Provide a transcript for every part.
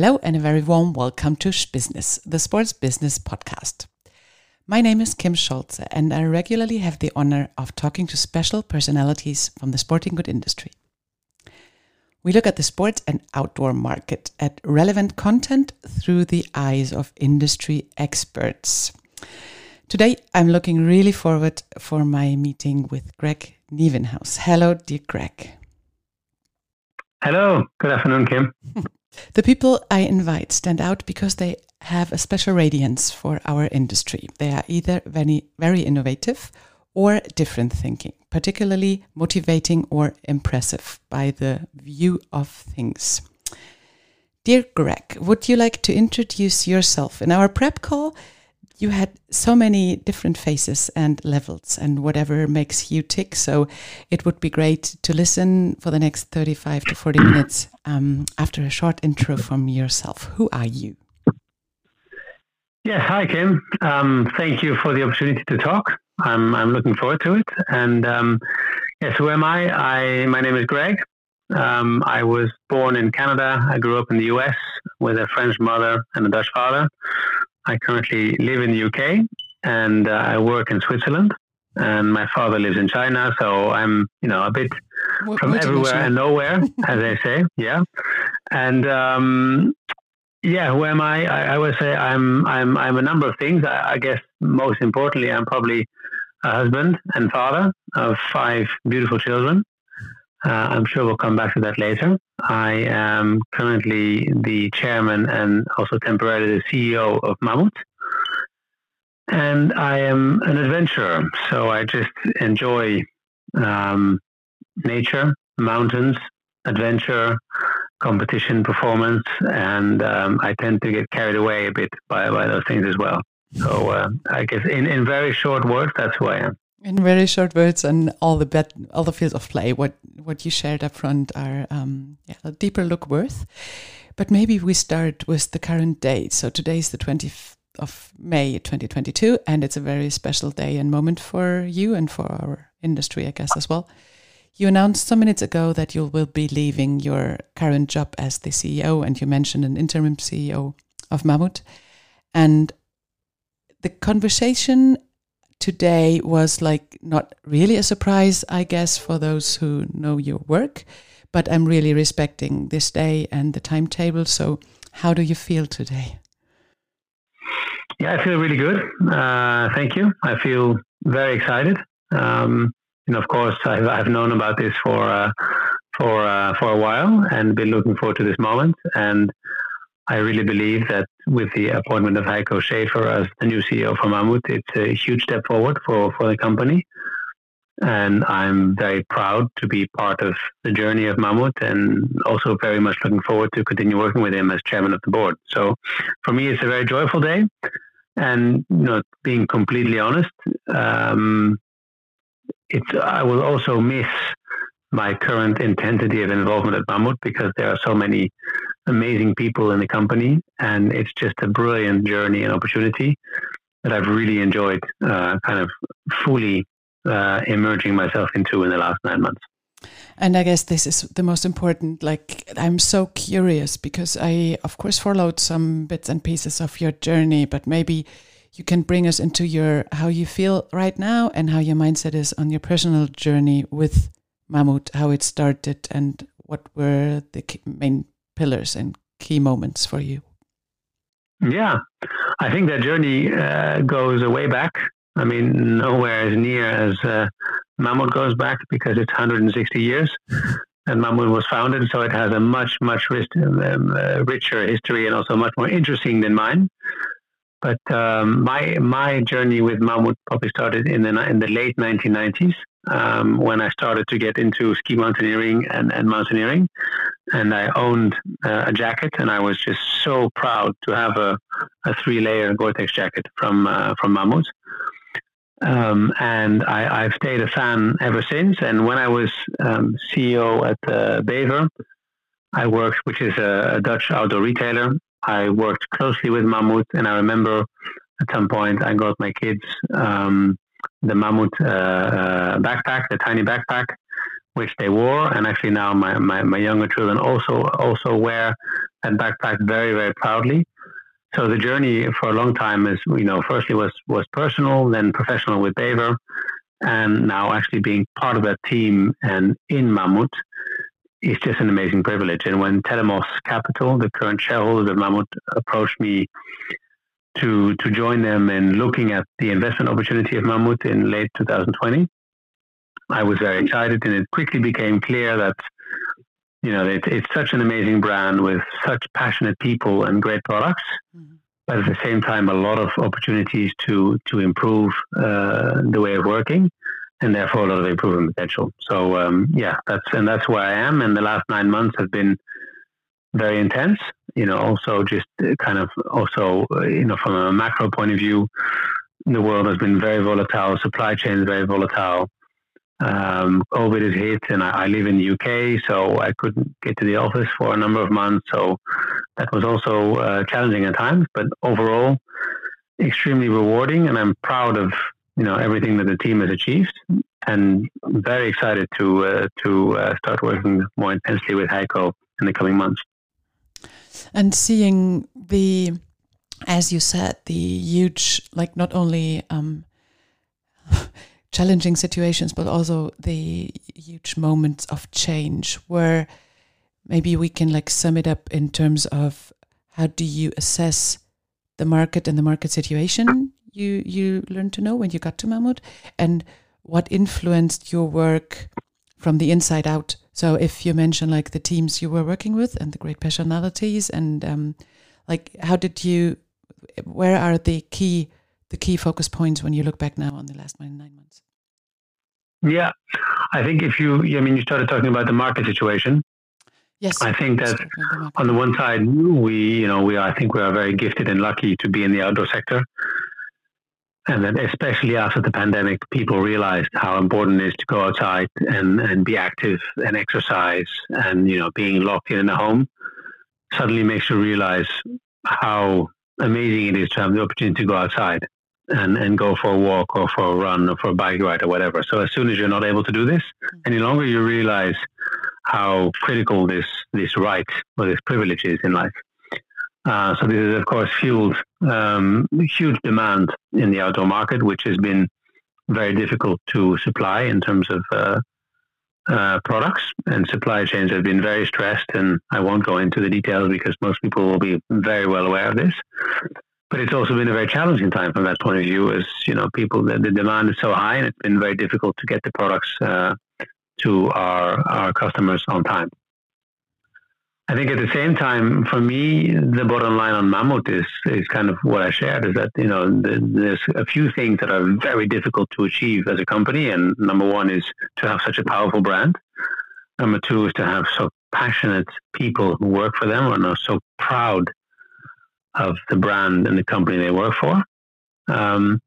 Hello, and a very warm welcome to Spuzziness, the sports business podcast. My name is Kim Scholze, and I regularly have the honor of talking to special personalities from the sporting good industry. We look at the sports and outdoor market, at relevant content through the eyes of industry experts. Today, I'm looking really forward for my meeting with Greg Nieuwenhuys. Hello, dear Greg. Hello. Good afternoon, Kim. the people I invite stand out because they have a special radiance for our industry. They are either very, very innovative or different thinking, particularly motivating or impressive by the view of things. Dear Greg, would you like to introduce yourself? In our prep call, you had so many different faces and levels and whatever makes you tick. So it would be great to listen for the next 35 to 40 minutes um, after a short intro from yourself. Who are you? Yes, hi, Kim. Um, thank you for the opportunity to talk. I'm, I'm looking forward to it. And um, yes, who am I? I my name is Greg. Um, I was born in Canada. I grew up in the US with a French mother and a Dutch father. I currently live in the UK and uh, I work in Switzerland. And my father lives in China, so I'm, you know, a bit what, from everywhere and nowhere, as they say. Yeah, and um, yeah, who am I? I? I? would say I'm, I'm, I'm a number of things. I, I guess most importantly, I'm probably a husband and father of five beautiful children. Uh, I'm sure we'll come back to that later. I am currently the chairman and also temporarily the CEO of Mammut. And I am an adventurer, so I just enjoy um, nature, mountains, adventure, competition, performance, and um, I tend to get carried away a bit by, by those things as well. So uh, I guess in, in very short words, that's who I am. In very short words, and all the bet, all the fields of play, what what you shared up front are um, yeah, a deeper look worth. But maybe we start with the current date. So today is the 20th of May 2022, and it's a very special day and moment for you and for our industry, I guess, as well. You announced some minutes ago that you will be leaving your current job as the CEO, and you mentioned an interim CEO of Mammut. And the conversation today was like not really a surprise, I guess, for those who know your work, but I'm really respecting this day and the timetable. So, how do you feel today? Yeah, I feel really good. Uh, thank you. I feel very excited. Um, and of course, I've, I've known about this for uh, for uh, for a while and been looking forward to this moment. And I really believe that with the appointment of Heiko Schäfer as the new CEO for Mammut, it's a huge step forward for, for the company. And I'm very proud to be part of the journey of Mammut and also very much looking forward to continue working with him as chairman of the board. So for me, it's a very joyful day. And you know, being completely honest, um, it's I will also miss my current intensity of involvement at Mammut because there are so many amazing people in the company, and it's just a brilliant journey and opportunity that I've really enjoyed, uh, kind of fully uh, emerging myself into in the last nine months. And I guess this is the most important. Like, I'm so curious because I, of course, followed some bits and pieces of your journey, but maybe you can bring us into your how you feel right now and how your mindset is on your personal journey with Mammut, how it started, and what were the main pillars and key moments for you? Yeah, I think that journey uh, goes way back. I mean, nowhere as near as uh, Mammut goes back because it's 160 years and Mammut was founded, so it has a much, much rich, um, uh, richer history and also much more interesting than mine. But um, my my journey with Mammut probably started in the in the late 1990s um, when I started to get into ski mountaineering and, and mountaineering and I owned uh, a jacket, and I was just so proud to have a, a three-layer Gore-Tex jacket from uh, from Mammut. Um, and I, have stayed a fan ever since. And when I was um, CEO at uh, Bever, I worked, which is a, a, Dutch outdoor retailer. I worked closely with Mammut, and I remember at some point I got my kids um, the Mammut uh, uh, backpack, the tiny backpack, which they wore, and actually now my, my, my younger children also also wear that backpack very, very proudly. So the journey for a long time is, you know, firstly was was personal, then professional with Bever, and now actually being part of that team and in Mammut is just an amazing privilege. And when Telemos Capital, the current shareholders of Mammut, approached me to to join them in looking at the investment opportunity of Mammut in late 2020, I was very excited, and it quickly became clear that you know it, it's such an amazing brand with such passionate people and great products. Mm-hmm. But at the same time, a lot of opportunities to to improve uh, the way of working, and therefore a lot of improvement potential. So um, yeah, that's and that's where I am. And the last nine months have been very intense. You know, also just kind of also you know from a macro point of view, the world has been very volatile. Supply chains very volatile. Um, COVID has hit, and I, I, live in the UK, so I couldn't get to the office for a number of months. So that was also uh, challenging at times, but overall, extremely rewarding. And I'm proud of you know everything that the team has achieved, and very excited to uh, to uh, start working more intensely with Heiko in the coming months. And seeing the, as you said, the huge like not only. Um, challenging situations, but also the huge moments of change where maybe we can like sum it up in terms of how do you assess the market and the market situation you you learned to know when you got to Mammut and what influenced your work from the inside out. So if you mention like the teams you were working with and the great personalities and um, like how did you where are the key the key focus points when you look back now on the last nine, nine months? Yeah, I think if you, I mean, you started talking about the market situation. Yes, I think that on the one side, we, you know, we are, I think we are very gifted and lucky to be in the outdoor sector. And then, especially after the pandemic, people realized how important it is to go outside and, and be active and exercise. And, you know, being locked in, a home suddenly makes you realize how amazing it is to have the opportunity to go outside and, and go for a walk or for a run or for a bike ride or whatever. So as soon as you're not able to do this mm. any longer, you realize how critical this this right or this privilege is in life. Uh, so this is of course fueled um, huge demand in the outdoor market, which has been very difficult to supply in terms of uh, uh, products and supply chains have been very stressed. And I won't go into the details because most people will be very well aware of this. But it's also been a very challenging time from that point of view, as you know, people the, the demand is so high, and it's been very difficult to get the products uh, to our our customers on time. I think at the same time, for me, the bottom line on Mammut is is kind of what I shared is that you know the, there's a few things that are very difficult to achieve as a company, and number one is to have such a powerful brand. Number two is to have so passionate people who work for them and are so proud of the brand and the company they work for. Um,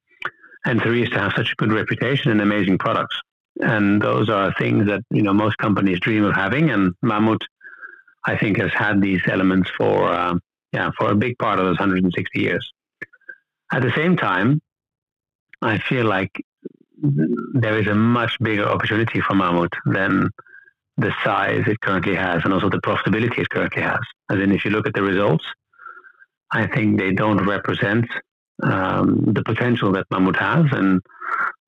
and three is to have such a good reputation and amazing products. And those are things that you know most companies dream of having. And Mammut, I think, has had these elements for uh, yeah for a big part of those 160 years. At the same time, I feel like there is a much bigger opportunity for Mammut than the size it currently has and also the profitability it currently has. As in, if you look at the results, I think they don't represent um, the potential that Mammut has. And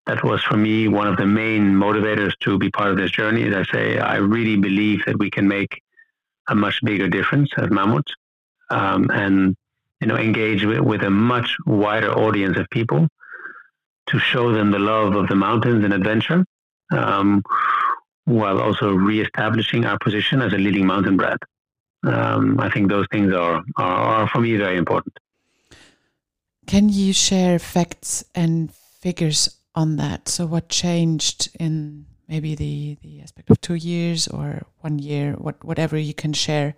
that was for me one of the main motivators to be part of this journey. As I say, I really believe that we can make a much bigger difference at Mammut um, and you know engage with, with a much wider audience of people to show them the love of the mountains and adventure, um, while also reestablishing our position as a leading mountain brand um, I think those things are, are, are for me very important. Can you share facts and figures on that? So, what changed in maybe the, the aspect of two years or one year, what, whatever you can share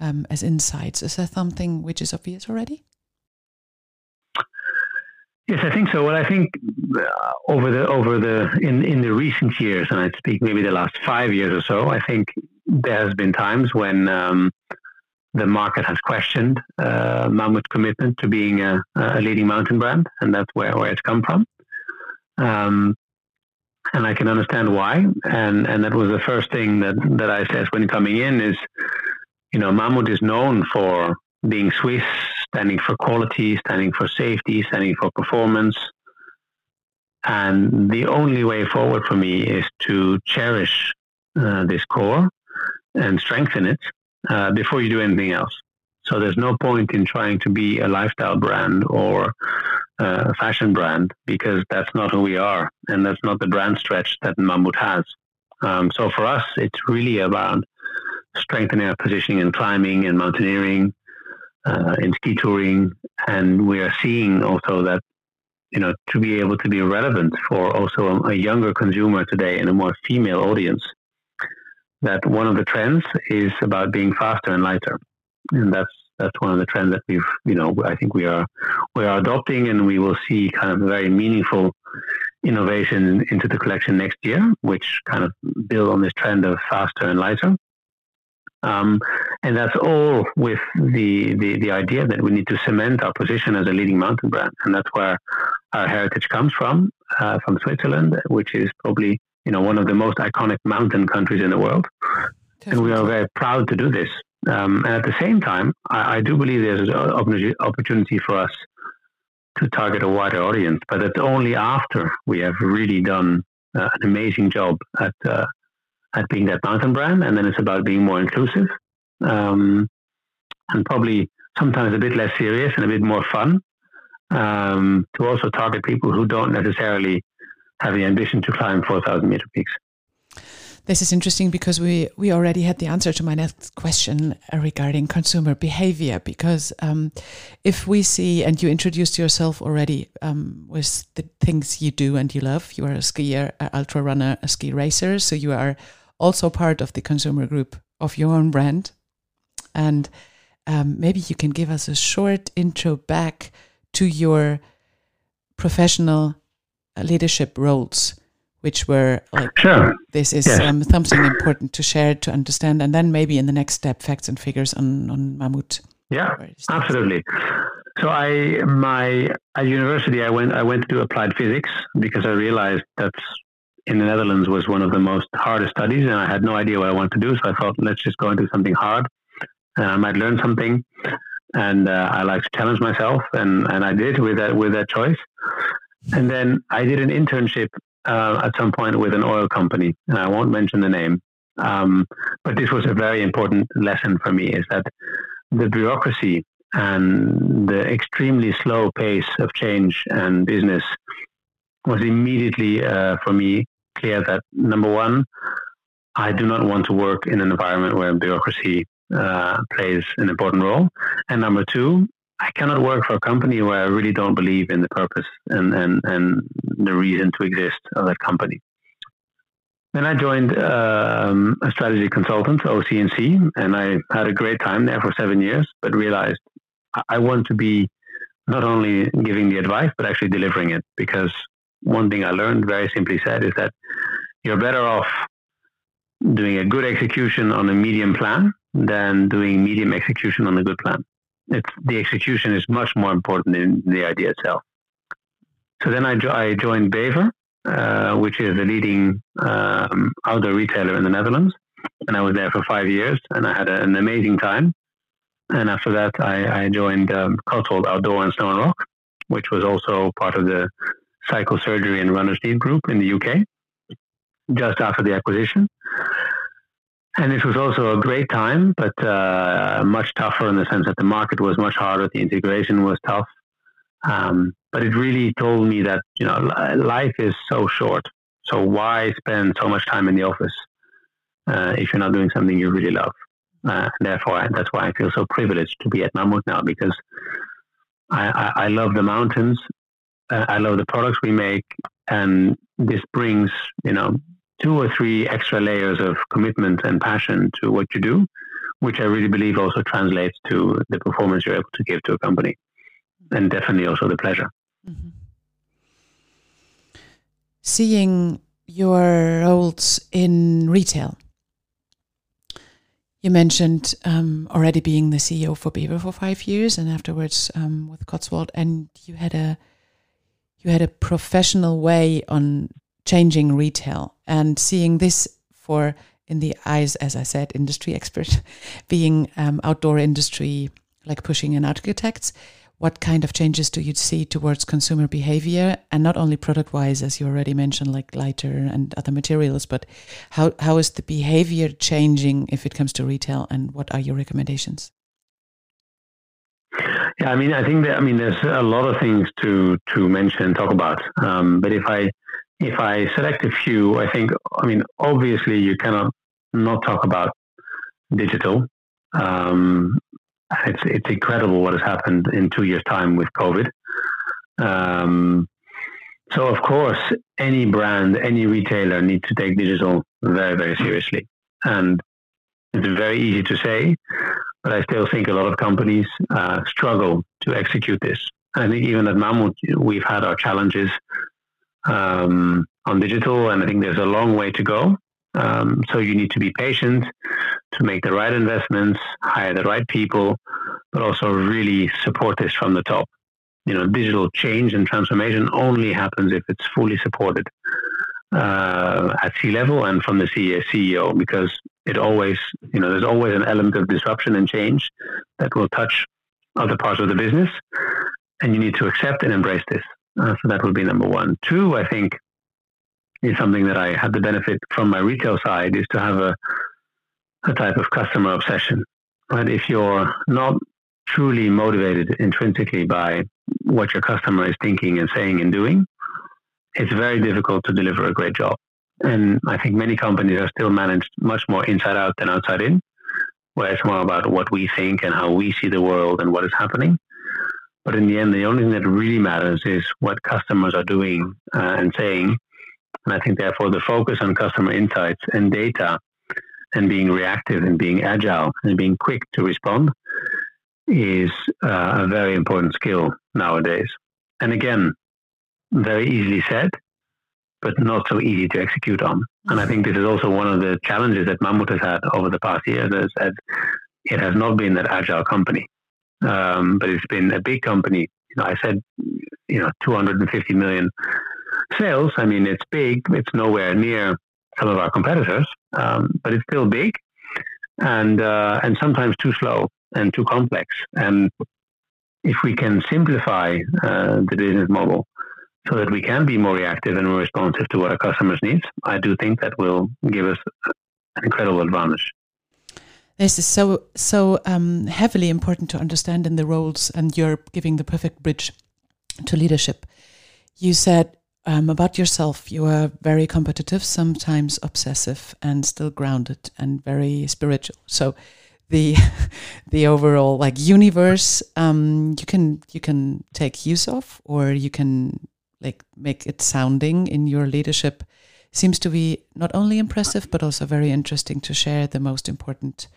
um, as insights? Is that something which is obvious already? Yes, I think so. Well, I think uh, over the over the in in the recent years, and I'd speak maybe the last five years or so, I think there has been times when um, the market has questioned uh, commitment to being a, a, leading mountain brand, and that's where, where it's come from. Um, and I can understand why. And and that was the first thing that, that I said when coming in is you know, Mammut is known for being Swiss, standing for quality, standing for safety, standing for performance. And the only way forward for me is to cherish uh, this core and strengthen it uh, before you do anything else. So there's no point in trying to be a lifestyle brand or uh, a fashion brand because that's not who we are, and that's not the brand stretch that Mammut has. Um, so for us, it's really about strengthening our positioning in climbing and mountaineering, uh, in ski touring, and we are seeing also that you know to be able to be relevant for also a, a younger consumer today and a more female audience. That one of the trends is about being faster and lighter, and that's that's one of the trends that we've you know I think we are we are adopting, and we will see kind of very meaningful innovation into the collection next year, which kind of build on this trend of faster and lighter. Um, and that's all with the, the, the idea that we need to cement our position as a leading mountain brand. And that's where our heritage comes from, uh, from Switzerland, which is probably you know one of the most iconic mountain countries in the world. Definitely. And we are very proud to do this. Um, and at the same time, I, I do believe there's an opportunity for us to target a wider audience, but it's only after we have really done uh, an amazing job at uh, at being that mountain brand, and then it's about being more inclusive um, and probably sometimes a bit less serious and a bit more fun um, to also target people who don't necessarily have the ambition to climb 4,000 meter peaks. This is interesting because we, we already had the answer to my next question uh, regarding consumer behavior. Because um, if we see, and you introduced yourself already um, with the things you do and you love, you are a skier, ultra runner, a ski racer. So you are also part of the consumer group of your own brand. And um, maybe you can give us a short intro back to your professional uh, leadership roles which were like sure. this is yes. um, something important to share to understand and then maybe in the next step facts and figures on on Mammut. Yeah absolutely. So I my at university I went I went to do applied physics because I realized that in the Netherlands was one of the most hardest studies and I had no idea what I wanted to do so I thought let's just go do something hard. And I might learn something and uh, I like to challenge myself and and I did with that with that choice. And then I did an internship uh, at some point with an oil company, and I won't mention the name. Um, but this was a very important lesson for me: is that the bureaucracy and the extremely slow pace of change and business was immediately uh, for me clear that number one, I do not want to work in an environment where bureaucracy uh, plays an important role, and number two, I cannot work for a company where I really don't believe in the purpose and, and, and the reason to exist of that company. Then I joined um, a strategy consultant, OC&C, and I had a great time there for seven years, but realized I want to be not only giving the advice, but actually delivering it. Because one thing I learned, very simply said, is that you're better off doing a good execution on a medium plan than doing medium execution on a good plan it's the execution is much more important than the idea itself. So then I, jo- I joined Bever, uh, which is the leading um, outdoor retailer in the Netherlands, and I was there for five years, and I had a, an amazing time. And after that, I, I joined um, Cotswold Outdoor and Snow and Rock, which was also part of the Cycle Surgery and Runners Need group in the UK, just after the acquisition. And this was also a great time, but uh, much tougher in the sense that the market was much harder. The integration was tough. Um, but it really told me that, you know, life is so short. So why spend so much time in the office uh, if you're not doing something you really love? Uh, therefore, that's why I feel so privileged to be at Mammut now because I, I, I love the mountains. Uh, I love the products we make. And this brings, you know, two or three extra layers of commitment and passion to what you do, which I really believe also translates to the performance you're able to give to a company, and definitely also the pleasure. Mm-hmm. Seeing your roles in retail. You mentioned um, already being the CEO for Bever for five years, and afterwards um, with Cotswold, and you had a you had a professional way on changing retail and seeing this for in the eyes, as I said, industry expert, being um, outdoor industry, like pushing in architects, what kind of changes do you see towards consumer behavior? And not only product wise as you already mentioned like lighter and other materials but how, how is the behavior changing if it comes to retail and what are your recommendations? Yeah i mean i think that i mean there's a lot of things to to mention and talk about. Um, but if i if i select a few i think i mean obviously you cannot not talk about digital um, it's it's incredible what has happened in two years' time with COVID. Um, so of course, any brand, any retailer needs to take digital very very seriously, and it's very easy to say, but I still think a lot of companies uh, struggle to execute this. I think even at Mammut, we've had our challenges um, on digital, and I think there's a long way to go. Um, so you need to be patient to make the right investments, hire the right people, but also really support this from the top. You know, digital change and transformation only happens if it's fully supported uh, at C level and from the CEO, because it always, you know, there's always an element of disruption and change that will touch other parts of the business, and you need to accept and embrace this. Uh, so that would be number one. Two, I think, is something that I had the benefit from my retail side is to have a a type of customer obsession. Right? If you're not truly motivated intrinsically by what your customer is thinking and saying and doing, it's very difficult to deliver a great job. And I think many companies are still managed much more inside out than outside in, where it's more about what we think and how we see the world and what is happening. But in the end, the only thing that really matters is what customers are doing uh, and saying and I think therefore the focus on customer insights and data and being reactive and being agile and being quick to respond is uh, a very important skill nowadays. And again, very easily said, but not so easy to execute on. And I think this is also one of the challenges that Mammut has had over the past years is that it has not been that agile company, um, but it's been a big company. You know, I said, you know, 250 million sales, I mean, it's big. It's nowhere near some of our competitors, um, but it's still big and uh, and sometimes too slow and too complex. And if we can simplify uh, the business model so that we can be more reactive and more responsive to what our customers need, I do think that will give us an incredible advantage. This is so so um, heavily important to understand in the roles, and you're giving the perfect bridge to leadership. You said um, about yourself, you are very competitive, sometimes obsessive, and still grounded and very spiritual. So, the the overall like universe, um, you can you can take use of, or you can like make it sounding in your leadership. Seems to be not only impressive but also very interesting to share the most important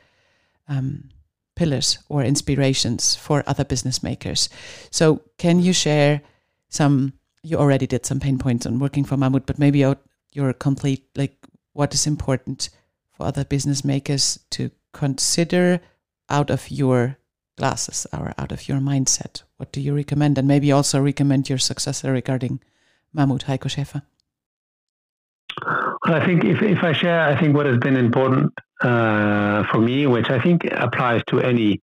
um, pillars or inspirations for other business makers. So, can you share some? you already did some pain points on working for Mammut, but maybe your complete like what is important for other business makers to consider out of your glasses or out of your mindset. What do you recommend? And maybe also recommend your successor regarding Mammut, Heiko Schäfer. Well, I think if, if I share, I think what has been important uh, for me, which I think applies to any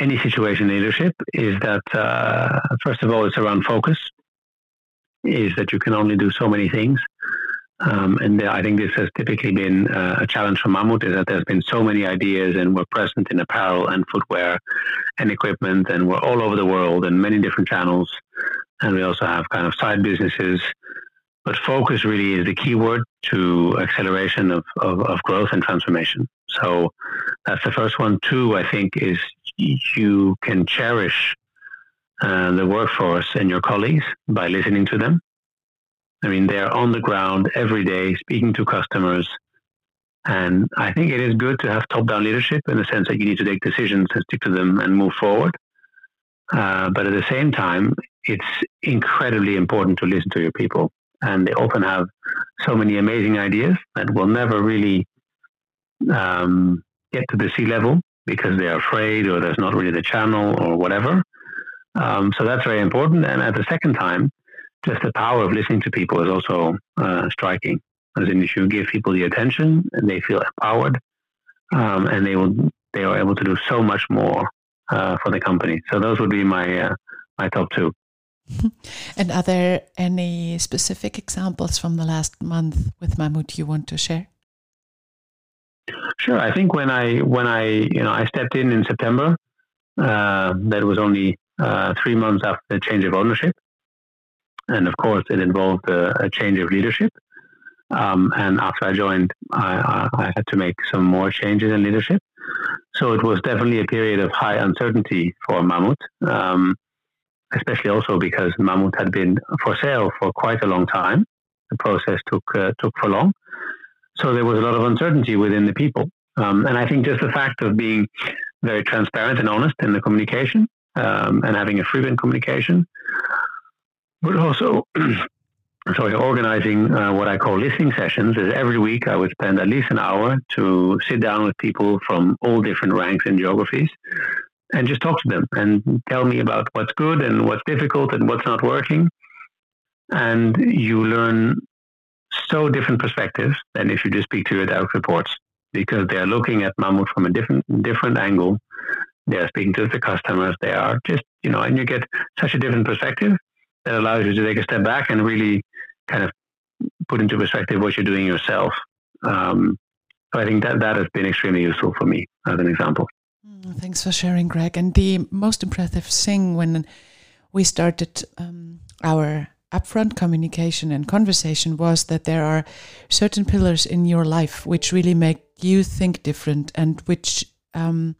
any situation leadership, is that uh, first of all, it's around focus is that you can only do so many things. Um, and I think this has typically been uh, a challenge for Mammut is that there's been so many ideas and we're present in apparel and footwear and equipment and we're all over the world and many different channels. And we also have kind of side businesses. But focus really is the key word to acceleration of, of, of growth and transformation. So that's the first one. Two, I think, is you can cherish uh, the workforce and your colleagues by listening to them. I mean, they're on the ground every day speaking to customers. And I think it is good to have top down leadership in the sense that you need to take decisions and stick to them and move forward. Uh, but at the same time, it's incredibly important to listen to your people. And they often have so many amazing ideas that will never really um, get to the C level because they're afraid or there's not really the channel or whatever. Um, so that's very important. And at the second time, just the power of listening to people is also uh, striking. As in, if you give people the attention, and they feel empowered, um, and they will they are able to do so much more uh, for the company. So those would be my uh, my top two. and are there any specific examples from the last month with Mammut you want to share? Sure. I think when I when I you know I stepped in in September, uh, that was only uh, three months after the change of ownership, and of course it involved a, a change of leadership. Um, and after I joined, I, I, had to make some more changes in leadership. So it was definitely a period of high uncertainty for Mammut, um, especially also because Mammut had been for sale for quite a long time. The process took uh, took for long, so there was a lot of uncertainty within the people. Um, and I think just the fact of being very transparent and honest in the communication um, and having a frequent communication, but also sorry, organizing uh, what I call listening sessions is every week I would spend at least an hour to sit down with people from all different ranks and geographies and just talk to them and tell me about what's good and what's difficult and what's not working. And you learn so different perspectives than if you just speak to your direct reports because they are looking at Mammut from a different different angle. They are speaking to the customers. They are just you know, and you get such a different perspective that allows you to take a step back and really kind of put into perspective what you're doing yourself. Um, so I think that that has been extremely useful for me as an example. Mm, thanks for sharing, Greg. And the most impressive thing when we started um, our upfront communication and conversation was that there are certain pillars in your life which really make you think different and which um,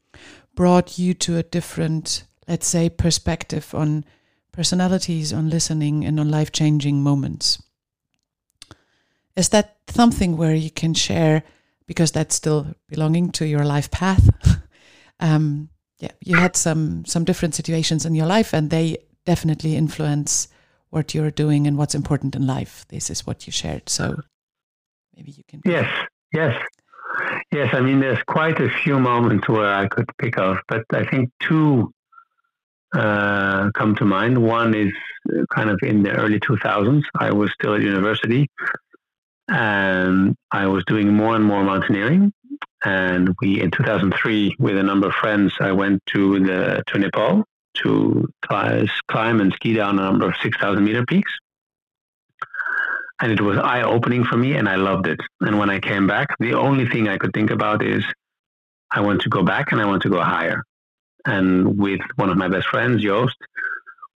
brought you to a different, let's say, perspective on personalities, on listening, and on life changing moments. Is that something where you can share, because that's still belonging to your life path? um, yeah, you had some some different situations in your life, and they definitely influence what you're doing and what's important in life. This is what you shared. So maybe you can. Yes, yes, yes. I mean, there's quite a few moments where I could pick off, but I think two uh, come to mind. One is kind of in the early 2000s. I was still at university and I was doing more and more mountaineering. And we, in 2003, with a number of friends, I went to the to Nepal to climb and ski down a number of 6,000 meter peaks. And it was eye opening for me, and I loved it. And when I came back, the only thing I could think about is I want to go back and I want to go higher. And with one of my best friends, Joost,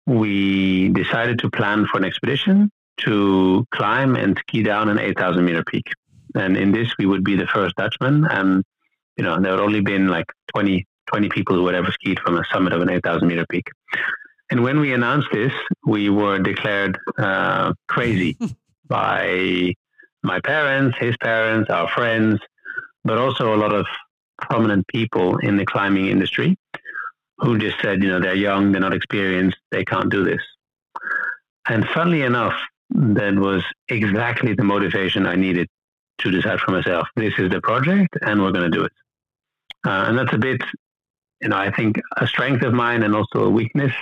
we decided to plan for an expedition to climb and ski down an 8,000 meter peak. And in this, we would be the first Dutchman. And, you know, there had only been like 20, 20 people who had ever skied from a summit of an 8,000 meter peak. And when we announced this, we were declared uh, crazy by my parents, his parents, our friends, but also a lot of prominent people in the climbing industry who just said, you know, they're young, they're not experienced, they can't do this. And funnily enough, that was exactly the motivation I needed to decide for myself. This is the project, and we're going to do it. Uh, and that's a bit, you know, I think a strength of mine and also a weakness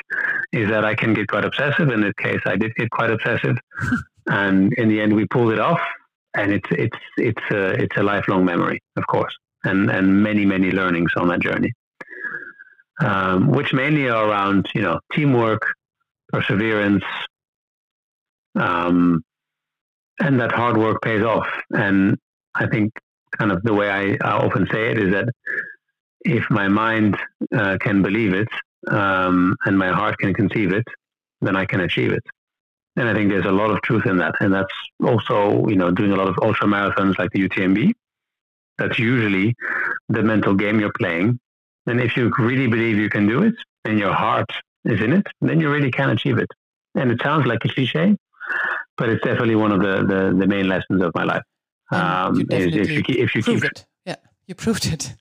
is that I can get quite obsessive. In this case, I did get quite obsessive, and in the end, we pulled it off. And it's it's it's a it's a lifelong memory, of course, and and many many learnings on that journey, um, which mainly are around you know teamwork, perseverance, um, and that hard work pays off. And I think kind of the way I, I often say it is that if my mind uh, can believe it um, and my heart can conceive it, then I can achieve it. And I think there's a lot of truth in that. And that's also, you know, doing a lot of ultra marathons like the UTMB. That's usually the mental game you're playing. And if you really believe you can do it and your heart is in it, then you really can achieve it. And it sounds like a cliche, but it's definitely one of the, the, the main lessons of my life. Um, is if you if you keep it, yeah, you proved it.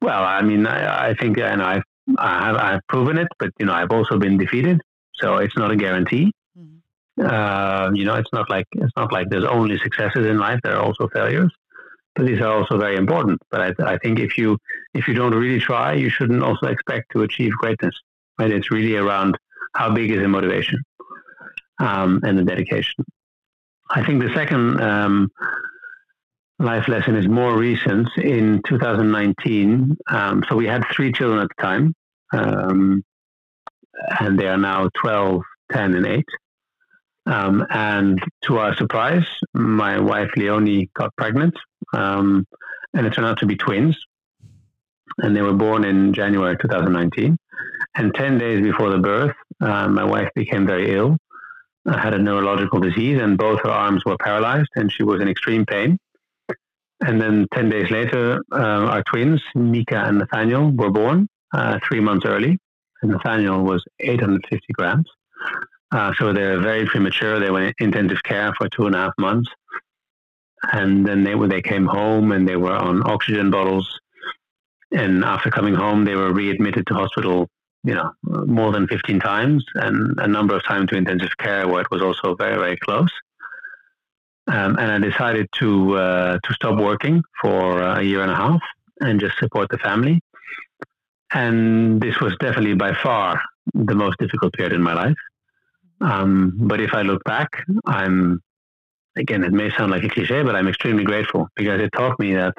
Well, I mean, I, I think and I've I have I've proven it, but you know, I've also been defeated, so it's not a guarantee. Mm-hmm. Uh, you know, it's not like it's not like there's only successes in life. There are also failures, but these are also very important. But I, I think if you if you don't really try, you shouldn't also expect to achieve greatness. Right? It's really around how big is the motivation um, and the dedication. I think the second um, life lesson is more recent. In 2019, um, so we had three children at the time, um, and they are now 12, 10, and 8. Um, and to our surprise, my wife Leonie got pregnant, um, and it turned out to be twins. And they were born in January 2019. And 10 days before the birth, uh, my wife became very ill, had a neurological disease, and both her arms were paralyzed, and she was in extreme pain. And then 10 days later, uh, our twins, Mika and Nathaniel, were born uh, three months early. And Nathaniel was 850 grams. Uh, so they're very premature. They went in intensive care for two and a half months. And then they, they came home and they were on oxygen bottles. And after coming home, they were readmitted to hospital, you know, more than 15 times and a number of times to intensive care where it was also very, very close. Um, and I decided to uh, to stop working for a year and a half and just support the family. And this was definitely by far the most difficult period in my life. Um, but if I look back, I'm again, it may sound like a cliche, but I'm extremely grateful because it taught me that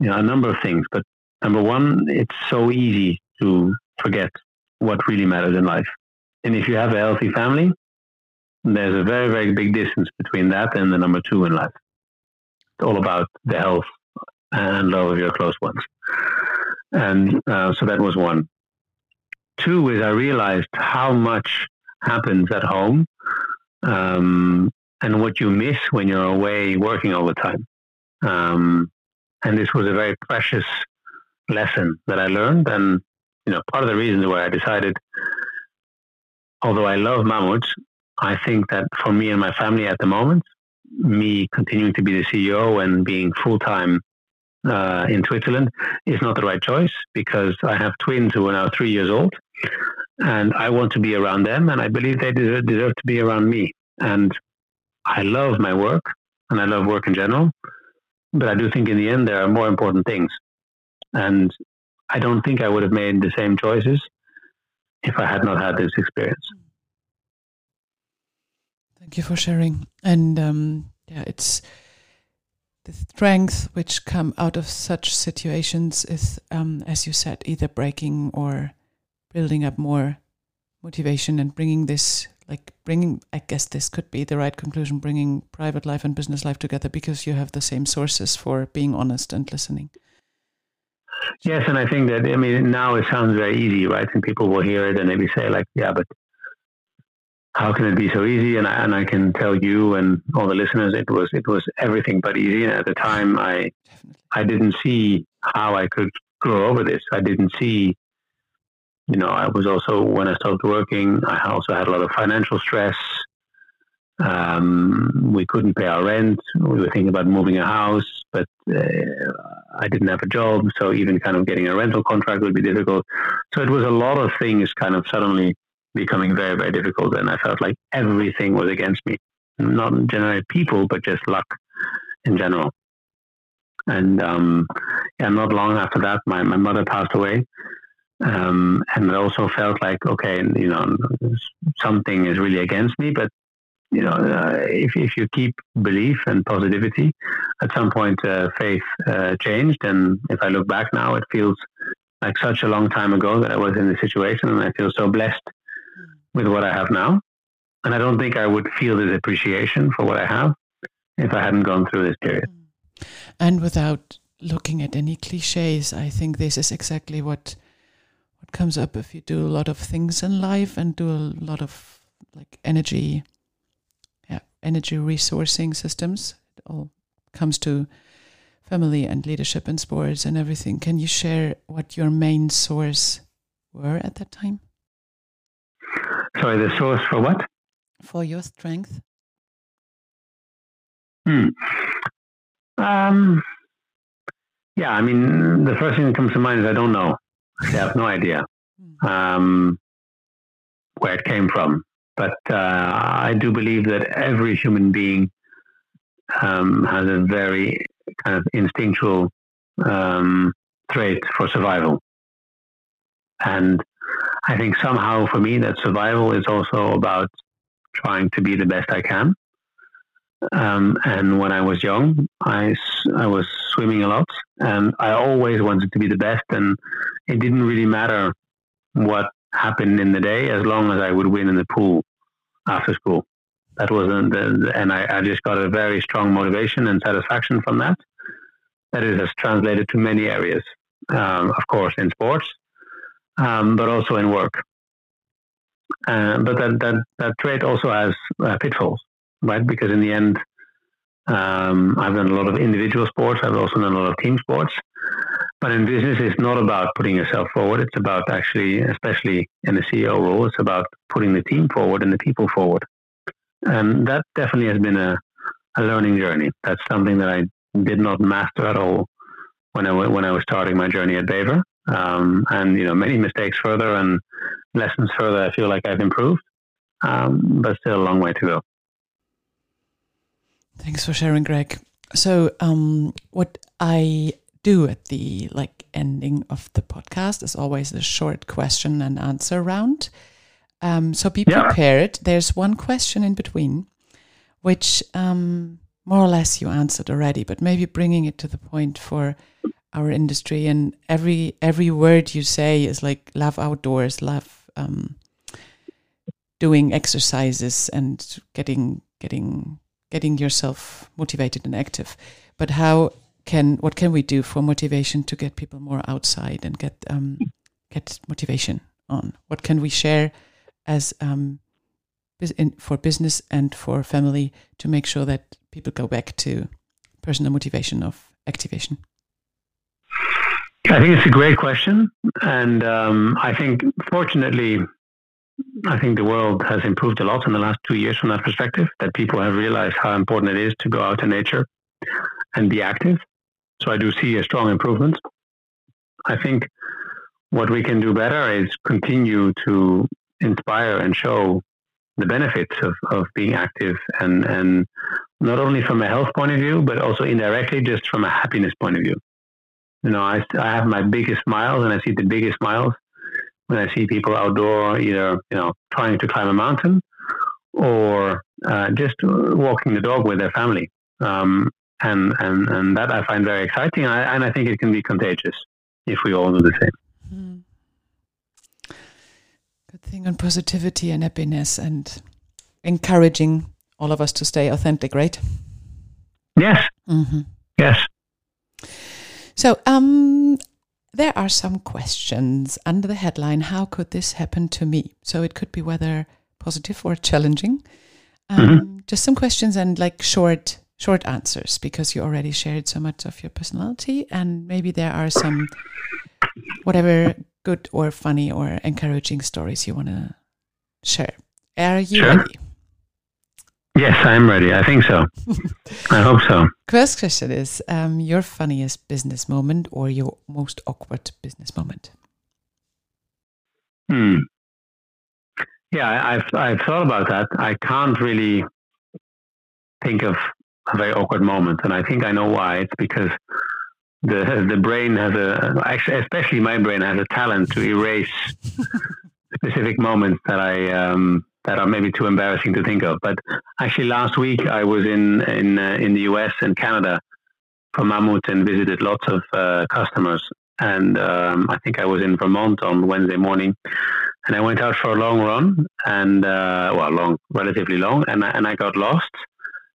you know a number of things. But number one, it's so easy to forget what really matters in life. And if you have a healthy family, there's a very, very big distance between that and the number two in life. It's all about the health and love of your close ones. And uh, so that was one. Two is I realized how much happens at home um, and what you miss when you're away working all the time. Um, and this was a very precious lesson that I learned. And, you know, part of the reason why I decided, although I love Mammut, I think that for me and my family at the moment, me continuing to be the CEO and being full time uh, in Switzerland is not the right choice because I have twins who are now three years old and I want to be around them and I believe they deserve, deserve to be around me. And I love my work and I love work in general, but I do think in the end there are more important things. And I don't think I would have made the same choices if I had not had this experience. Thank you for sharing. And um, yeah, it's the strength which come out of such situations is, um, as you said, either breaking or building up more motivation and bringing this, like bringing, I guess this could be the right conclusion, bringing private life and business life together because you have the same sources for being honest and listening. Yes, and I think that I mean now it sounds very easy, right? And people will hear it and maybe say like, "Yeah, but how can it be so easy? And I, and I can tell you and all the listeners, it was it was everything but easy. And at the time, I Definitely. I didn't see how I could grow over this. I didn't see, you know, I was also when I started working, I also had a lot of financial stress. Um, we couldn't pay our rent. We were thinking about moving a house, but uh, I didn't have a job, so even kind of getting a rental contract would be difficult. So it was a lot of things kind of suddenly becoming very, very difficult. And I felt like everything was against me. Not generally people, but just luck in general. And um, yeah, not long after that, my, my mother passed away. Um, and I also felt like, okay, you know, something is really against me. But, you know, uh, if, if you keep belief and positivity, at some point uh, faith uh, changed. And if I look back now, it feels like such a long time ago that I was in this situation. And I feel so blessed with what I have now. And I don't think I would feel this appreciation for what I have if I hadn't gone through this period. And without looking at any cliches, I think this is exactly what what comes up if you do a lot of things in life and do a lot of like energy energy resourcing systems. It all comes to family and leadership and sports and everything. Can you share what your main source were at that time? Sorry, the source for what? For your strength. Hmm. Um, yeah, I mean, the first thing that comes to mind is I don't know. I have no idea hmm. um, where it came from. But uh, I do believe that every human being um, has a very kind of instinctual um, trait for survival. And I think somehow for me that survival is also about trying to be the best I can. Um, and when I was young, I, I was swimming a lot and I always wanted to be the best. And it didn't really matter what happened in the day as long as I would win in the pool after school. That wasn't, the, and I, I just got a very strong motivation and satisfaction from that. That is has translated to many areas, um, of course, in sports, um, but also in work. Uh, but that, that, that trait also has uh, pitfalls, right? Because in the end, um, I've done a lot of individual sports. I've also done a lot of team sports. But in business, it's not about putting yourself forward. It's about actually, especially in the CEO role, it's about putting the team forward and the people forward. And that definitely has been a, a learning journey. That's something that I did not master at all when I when I was starting my journey at Bever. Um, and you know, many mistakes further and lessons further. I feel like I've improved, um, but still a long way to go. Thanks for sharing, Greg. So, um, what I do at the like ending of the podcast is always a short question and answer round. Um, so be yeah. prepared. There's one question in between, which um, more or less you answered already, but maybe bringing it to the point for our industry. And every every word you say is like love outdoors, love um, doing exercises, and getting getting getting yourself motivated and active. But how can what can we do for motivation to get people more outside and get um, get motivation on? What can we share as um, in, for business and for family to make sure that people go back to personal motivation of activation? I think it's a great question, and um, I think fortunately, I think the world has improved a lot in the last two years from that perspective. That people have realized how important it is to go out in nature and be active. So I do see a strong improvement. I think what we can do better is continue to inspire and show the benefits of, of being active and, and not only from a health point of view, but also indirectly just from a happiness point of view. You know, I, I have my biggest smiles and I see the biggest smiles when I see people outdoor, either, you know, trying to climb a mountain or uh, just walking the dog with their family. Um, and, and, and that I find very exciting. And I, and I think it can be contagious if we all do the same. Mm good thing on positivity and happiness and encouraging all of us to stay authentic, right? Yes. Mm-hmm. Yes. So, um, there are some questions under the headline How could this happen to me? So, it could be whether positive or challenging. Um, mm-hmm. Just some questions and like short short answers because you already shared so much of your personality and maybe there are some whatever good or funny or encouraging stories you want to share. Are you sure. ready? Yes, I'm ready. I think so. I hope so. First question is um, your funniest business moment or your most awkward business moment? Hmm. Yeah, I've I've thought about that. I can't really think of a very awkward moment, and I think I know why. It's because the the brain has a actually especially my brain has a talent to erase specific moments that I um, that are maybe too embarrassing to think of. But actually, last week I was in in uh, in the U.S. and Canada for Mammut and visited lots of uh, customers. And um, I think I was in Vermont on Wednesday morning, and I went out for a long run, and uh, well, long, relatively long, and I, and I got lost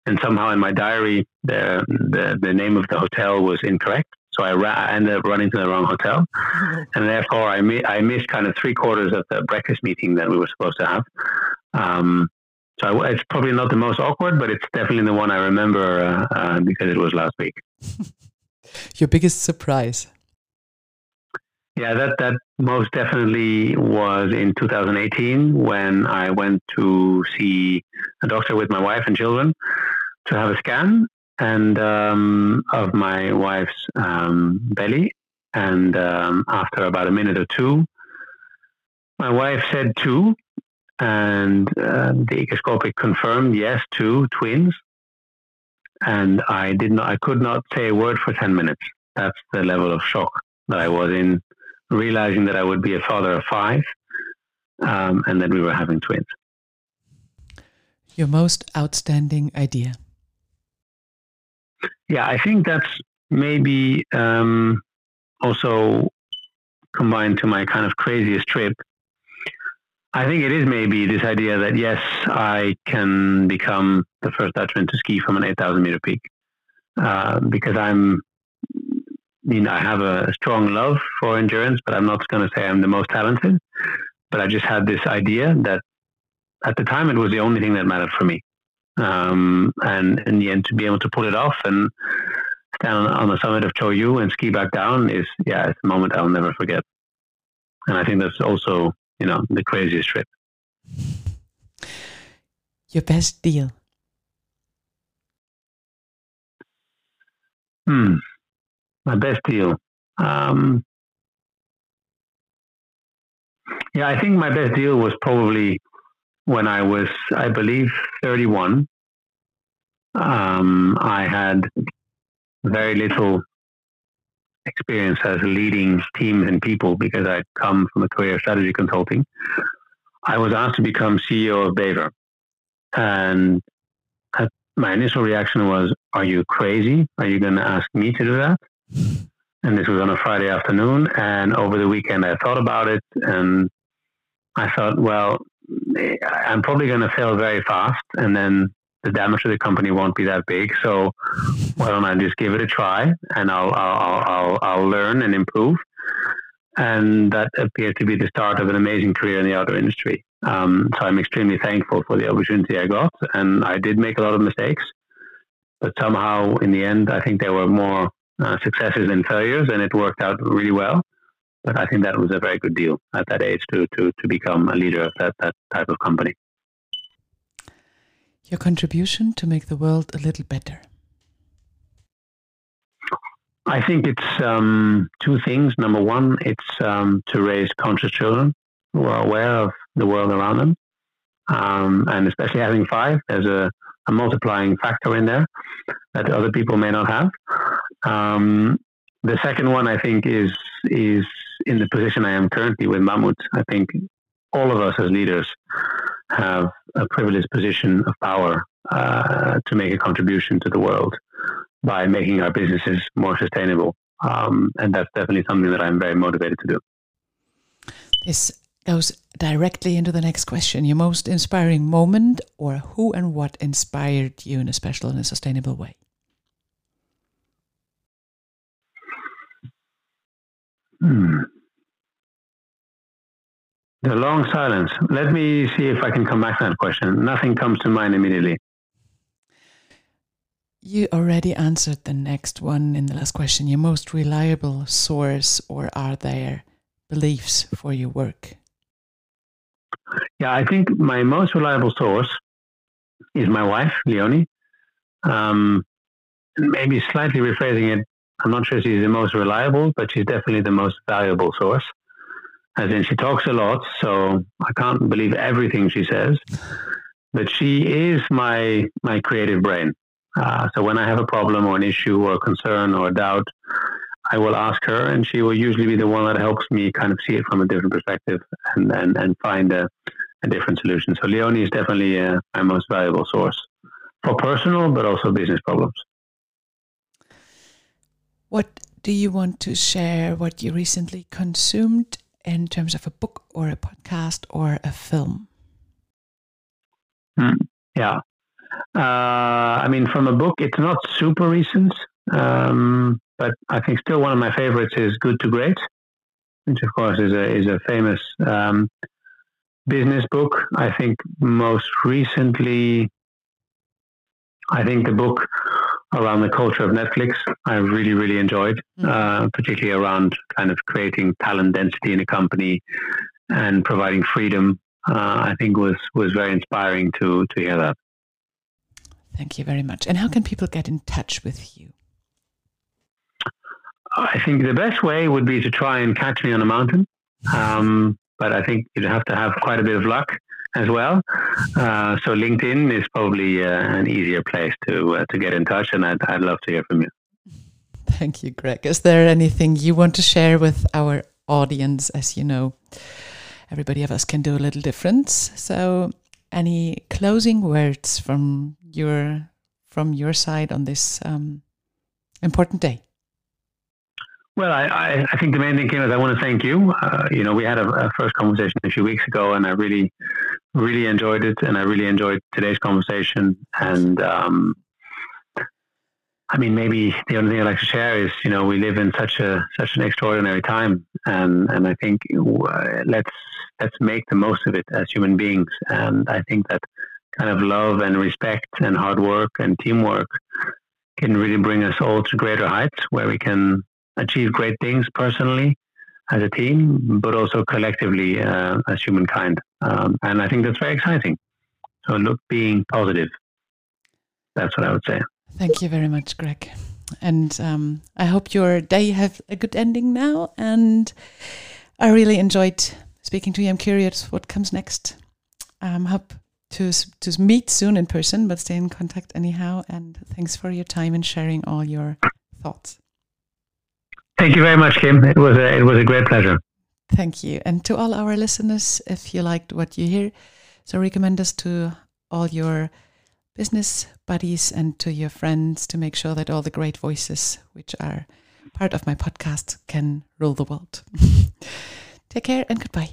and somehow in my diary the the, the name of the hotel was incorrect. So I, ra- I ended up running to the wrong hotel, and therefore I mi- I missed kind of three quarters of the breakfast meeting that we were supposed to have. Um, so I, it's probably not the most awkward, but it's definitely the one I remember uh, uh, because it was last week. Your biggest surprise? Yeah, that that most definitely was in 2018 when I went to see a doctor with my wife and children to have a scan and um, of my wife's um, belly. And um, after about a minute or two, my wife said two, and uh, the echoscopist confirmed yes, two twins. And I did not, I could not say a word for ten minutes. That's the level of shock that I was in, realizing that I would be a father of five, um, and that we were having twins. Your most outstanding idea. Yeah, I think that's maybe um, also combined to my kind of craziest trip. I think it is maybe this idea that yes, I can become the first Dutchman to ski from an 8,000 meter peak uh, because I'm, you know, I have a strong love for endurance, but I'm not going to say I'm the most talented. But I just had this idea that at the time it was the only thing that mattered for me. Um, and in the end, to be able to pull it off and stand on the summit of Cho Oyu and ski back down is, yeah, it's a moment I'll never forget. And I think that's also, you know, the craziest trip. Your best deal? Hmm. My best deal. Um, yeah, I think my best deal was probably when I was, I believe, 31. Um, I had very little experience as leading teams and people because I'd come from a career of strategy consulting. I was asked to become CEO of Bever. And my initial reaction was, Are you crazy? Are you going to ask me to do that? And this was on a Friday afternoon. And over the weekend, I thought about it and I thought, well, I'm probably going to fail very fast. And then the damage to the company won't be that big. So why don't I just give it a try and I'll I'll I'll, I'll learn and improve. And that appeared to be the start of an amazing career in the auto industry. Um, so I'm extremely thankful for the opportunity I got, and I did make a lot of mistakes, but somehow in the end, I think there were more uh, successes than failures, and it worked out really well. But I think that was a very good deal at that age to to to become a leader of that that type of company your contribution to make the world a little better? I think it's um, two things. Number one, it's um, to raise conscious children who are aware of the world around them. Um, and especially having five, there's a, a, multiplying factor in there that other people may not have. Um, the second one, I think, is is in the position I am currently with Mammut. I think all of us as leaders have a privileged position of power uh, to make a contribution to the world by making our businesses more sustainable. Um, and that's definitely something that I'm very motivated to do. This goes directly into the next question. Your most inspiring moment, or who and what inspired you in a special and a sustainable way? Hmm. The long silence. Let me see if I can come back to that question. Nothing comes to mind immediately. You already answered the next one in the last question. Your most reliable source, or are there beliefs for your work? Yeah, I think my most reliable source is my wife, Leonie. Um, maybe slightly rephrasing it, I'm not sure she's the most reliable, but she's definitely the most valuable source as in she talks a lot, so I can't believe everything she says. But she is my my creative brain. Uh, so when I have a problem or an issue or a concern or a doubt, I will ask her, and she will usually be the one that helps me kind of see it from a different perspective and and, and find a, a different solution. So Leonie is definitely uh, my most valuable source for personal, but also business problems. What do you want to share? What you recently consumed in terms of a book or a podcast or a film? Mm, yeah. Uh, I mean, from a book, it's not super recent, um, but I think still one of my favorites is Good to Great, which of course is a is a famous um, business book. I think most recently, I think the book around the culture of Netflix. I really, really enjoyed, mm-hmm. uh, particularly around kind of creating talent density in a company and providing freedom. Uh, I think was was very inspiring to to hear that. Thank you very much. And how can people get in touch with you? I think the best way would be to try and catch me on a mountain. Um, but I think you'd have to have quite a bit of luck as well. Uh, so LinkedIn is probably uh, an easier place to uh, to get in touch, and I'd, I'd love to hear from you. Thank you, Greg. Is there anything you want to share with our audience? As you know, everybody of us can do a little difference. So, any closing words from your from your side on this um, important day? Well, I, I, think the main thing, Kim, is I want to thank you. Uh, you know, we had a, a, first conversation a few weeks ago, and I really, really enjoyed it, and I really enjoyed today's conversation. And um, I mean, maybe the only thing I'd like to share is, you know, we live in such a such an extraordinary time, and and I think uh, let's let's make the most of it as human beings. And I think that kind of love and respect and hard work and teamwork can really bring us all to greater heights where we can achieve great things personally as a team, but also collectively uh, as humankind. Um, and I think that's very exciting. So look, being positive. That's what I would say. Thank you very much, Greg. And um, I hope your day have a good ending now. And I really enjoyed speaking to you. I'm curious what comes next. Um, hope to to meet soon in person, but stay in contact anyhow. And thanks for your time and sharing all your thoughts. Thank you very much, Kim. It was a, it was a great pleasure. Thank you. And to all our listeners, if you liked what you hear, so recommend us to all your business buddies and to your friends to make sure that all the great voices, which are part of my podcast, can rule the world. Take care and goodbye.